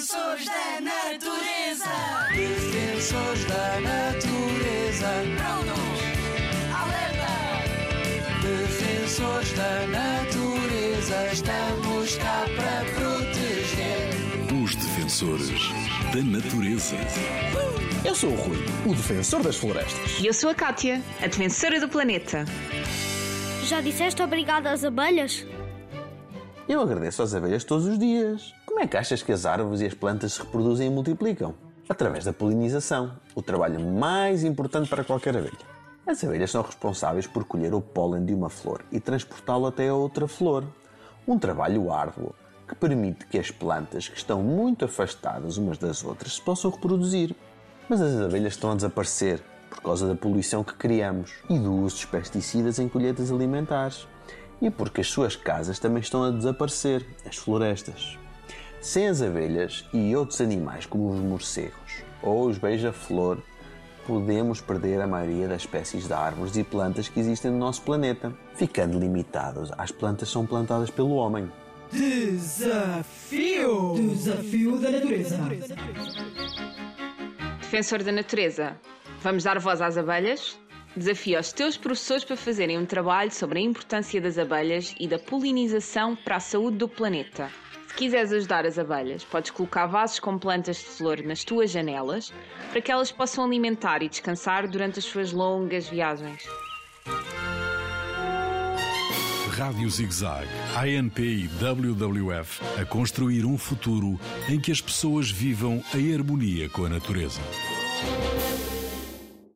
Defensores da natureza. Defensores da natureza. Prontos. Alerta. Defensores da natureza. Estamos cá para proteger. Os defensores da natureza. Eu sou o Rui, o defensor das florestas. E eu sou a Kátia, a defensora do planeta. Já disseste obrigado às abelhas? Eu agradeço às abelhas todos os dias. Como é que achas que as árvores e as plantas se reproduzem e multiplicam? Através da polinização, o trabalho mais importante para qualquer abelha. As abelhas são responsáveis por colher o pólen de uma flor e transportá-lo até a outra flor. Um trabalho árduo que permite que as plantas que estão muito afastadas umas das outras se possam reproduzir. Mas as abelhas estão a desaparecer por causa da poluição que criamos e do uso de pesticidas em colheitas alimentares. E porque as suas casas também estão a desaparecer, as florestas. Sem as abelhas e outros animais como os morcegos ou os beija-flor, podemos perder a maioria das espécies de árvores e plantas que existem no nosso planeta, ficando limitados às plantas que são plantadas pelo homem. Desafio! Desafio da natureza. Defensor da natureza, vamos dar voz às abelhas? Desafio aos teus professores para fazerem um trabalho sobre a importância das abelhas e da polinização para a saúde do planeta. Se quiseres ajudar as abelhas, podes colocar vasos com plantas de flor nas tuas janelas para que elas possam alimentar e descansar durante as suas longas viagens. Rádio ZigZag, ANP e WWF a construir um futuro em que as pessoas vivam em harmonia com a natureza.